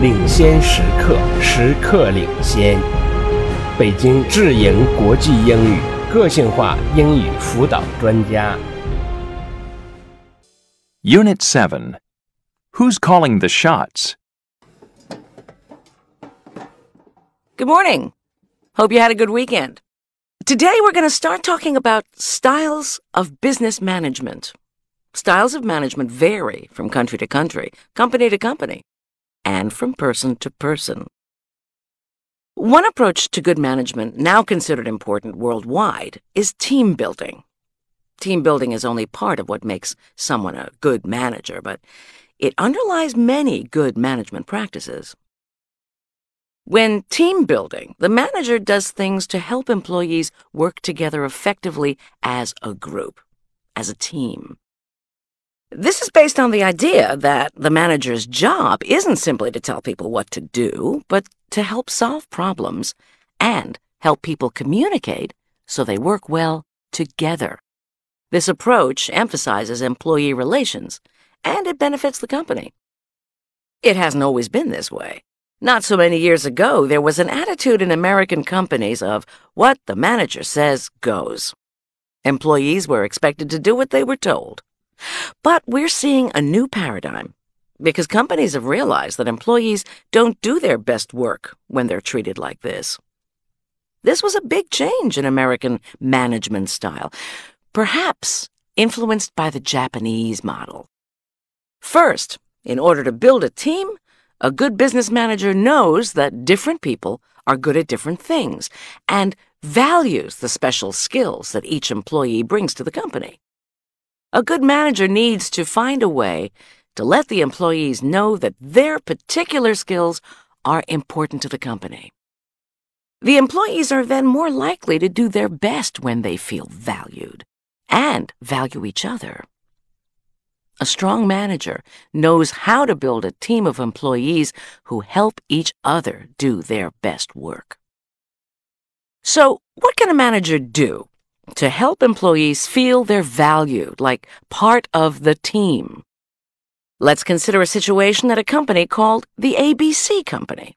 领先时刻，时刻领先。北京智盈国际英语个性化英语辅导专家。 Unit 7 Who's calling the shots? Good morning. Hope you had a good weekend. Today we're going to start talking about styles of business management. Styles of management vary from country to country, company to company, and from person to person. One approach to good management, now considered important worldwide, is team building. Team building is only part of what makes someone a good manager, but it underlies many good management practices. When team building, the manager does things to help employees work together effectively as a group, as a team. This is based on the idea that the manager's job isn't simply to tell people what to do, but to help solve problems and help people communicate so they work well together. This approach emphasizes employee relations, and it benefits the company. It hasn't always been this way. Not so many years ago, there was an attitude in American companies of what the manager says goes. Employees were expected to do what they were told. But we're seeing a new paradigm because companies have realized that employees don't do their best work when they're treated like this. This was a big change in American management style, perhaps influenced by the Japanese model. First, in order to build a team, a good business manager knows that different people are good at different things and values the special skills that each employee brings to the company. A good manager needs to find a way to let the employees know that their particular skills are important to the company. The employees are then more likely to do their best when they feel valued and value each other. A strong manager knows how to build a team of employees who help each other do their best work. So, what can a manager do to help employees feel they're valued, like part of the team? Let's consider a situation at a company called the ABC Company.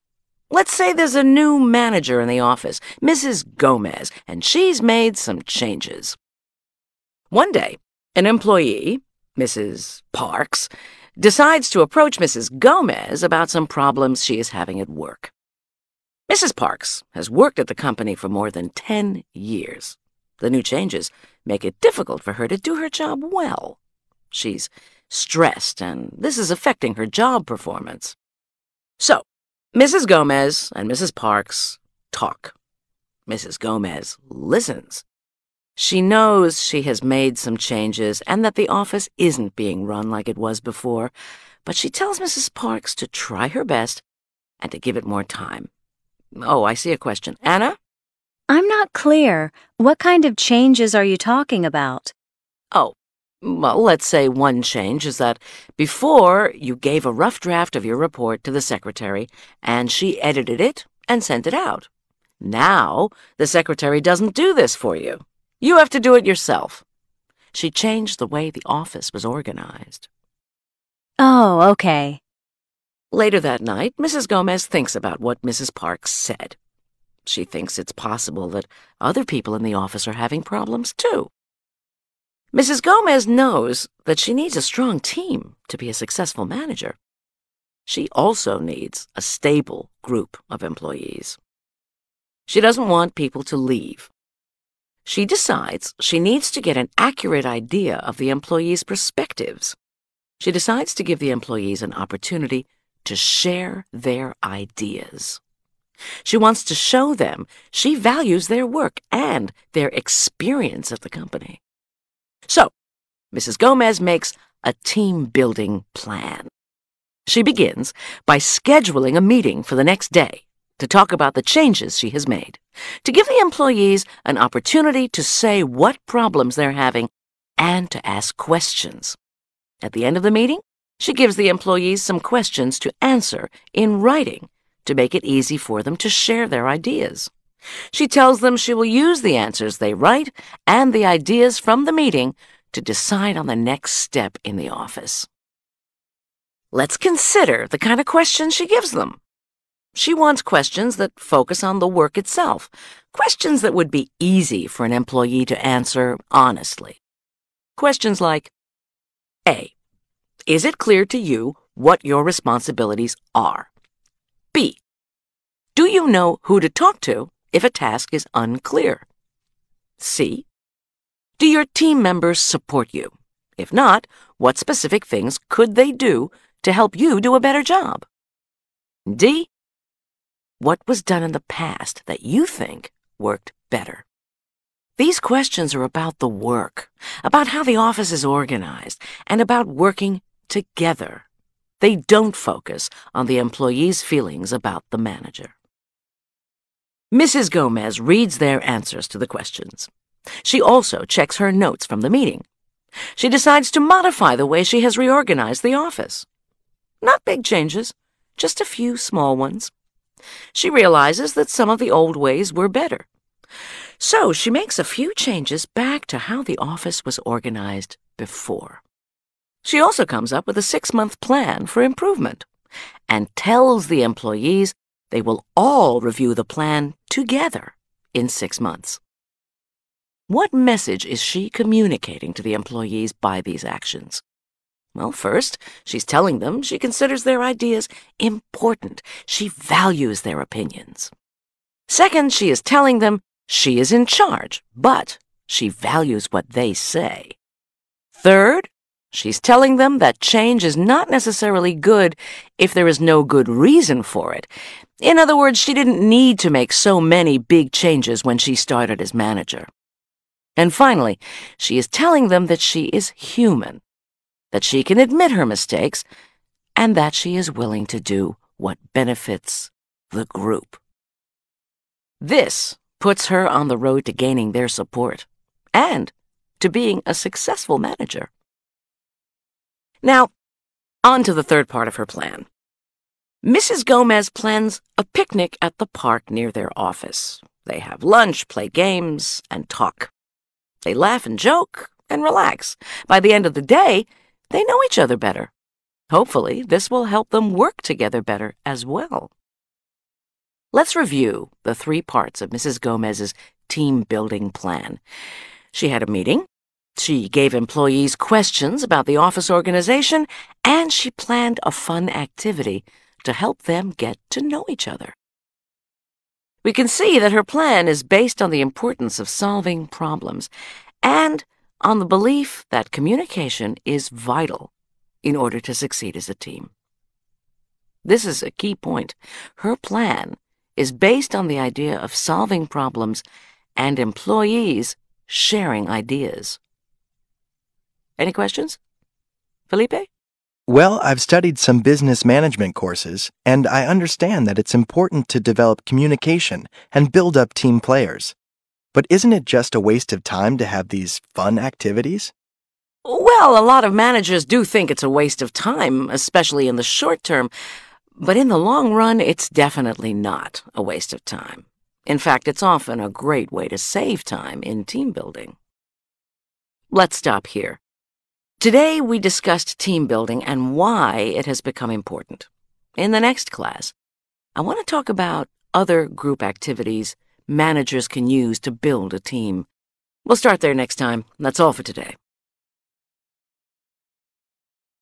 Let's say there's a new manager in the office, Mrs. Gomez, and she's made some changes. One day, an employee, Mrs. Parks, decides to approach Mrs. Gomez about some problems she is having at work. Mrs. Parks has worked at the company for more than 10 years. The new changes make it difficult for her to do her job well. She's stressed, and this is affecting her job performance. So, Mrs. Gomez and Mrs. Parks talk. Mrs. Gomez listens. She knows she has made some changes and that the office isn't being run like it was before, but she tells Mrs. Parks to try her best and to give it more time. Oh, I see a question. Anna? I'm not clear. What kind of changes are you talking about? Oh, well, let's say one change is that before you gave a rough draft of your report to the secretary and she edited it and sent it out. Now, the secretary doesn't do this for you. You have to do it yourself. She changed the way the office was organized. Oh, okay. Later that night, Mrs. Gomez thinks about what Mrs. Parks said. She thinks it's possible that other people in the office are having problems too. Mrs. Gomez knows that she needs a strong team to be a successful manager. She also needs a stable group of employees. She doesn't want people to leave. She decides she needs to get an accurate idea of the employees' perspectives. She decides to give the employees an opportunity to share their ideas. She wants to show them she values their work and their experience at the company. So, Mrs. Gomez makes a team building plan. She begins by scheduling a meeting for the next day to talk about the changes she has made, to give the employees an opportunity to say what problems they're having and to ask questions. At the end of the meeting, she gives the employees some questions to answer in writing to make it easy for them to share their ideas. She tells them she will use the answers they write and the ideas from the meeting to decide on the next step in the office. let's consider the kind of questions she gives them. She wants questions that focus on the work itself, questions that would be easy for an employee to answer honestly. Questions like A. Is it clear to you what your responsibilities are? B. Do you know who to talk to if a task is unclear? C. Do your team members support you? If not, what specific things could they do to help you do a better job? D. What was done in the past that you think worked better? These questions are about the work, about how the office is organized, and about working together. They don't focus on the employee's feelings about the manager. Mrs. Gomez reads their answers to the questions. She also checks her notes from the meeting. She decides to modify the way she has reorganized the office. Not big changes, just a few small ones. She realizes that some of the old ways were better. So she makes a few changes back to how the office was organized before. She also comes up with a six month plan for improvement and tells the employees they will all review the plan together in six months. What message is she communicating to the employees by these actions? Well, first, she's telling them she considers their ideas important. She values their opinions. Second, she is telling them she is in charge, but she values what they say. Third, she's telling them that change is not necessarily good if there is no good reason for it. In other words, she didn't need to make so many big changes when she started as manager. And finally, she is telling them that she is human that she can admit her mistakes, and that she is willing to do what benefits the group. This puts her on the road to gaining their support and to being a successful manager. Now, on to the third part of her plan. Mrs. Gomez plans a picnic at the park near their office. They have lunch, play games, and talk. They laugh and joke and relax. By the end of the day, they know each other better. Hopefully, this will help them work together better as well. Let's review the three parts of Mrs. Gomez's team building plan. She had a meeting, she gave employees questions about the office organization, and she planned a fun activity to help them get to know each other. We can see that her plan is based on the importance of solving problems and on the belief that communication is vital in order to succeed as a team. This is a key point. Her plan is based on the idea of solving problems and employees sharing ideas. Any questions? Felipe? Well, I've studied some business management courses, and I understand that it's important to develop communication and build up team players. But isn't it just a waste of time to have these fun activities? Well, a lot of managers do think it's a waste of time, especially in the short term. But in the long run, it's definitely not a waste of time. In fact, it's often a great way to save time in team building. Let's stop here. Today, we discussed team building and why it has become important. In the next class, I want to talk about other group activities managers can use to build a team. We'll start there next time. That's all for today.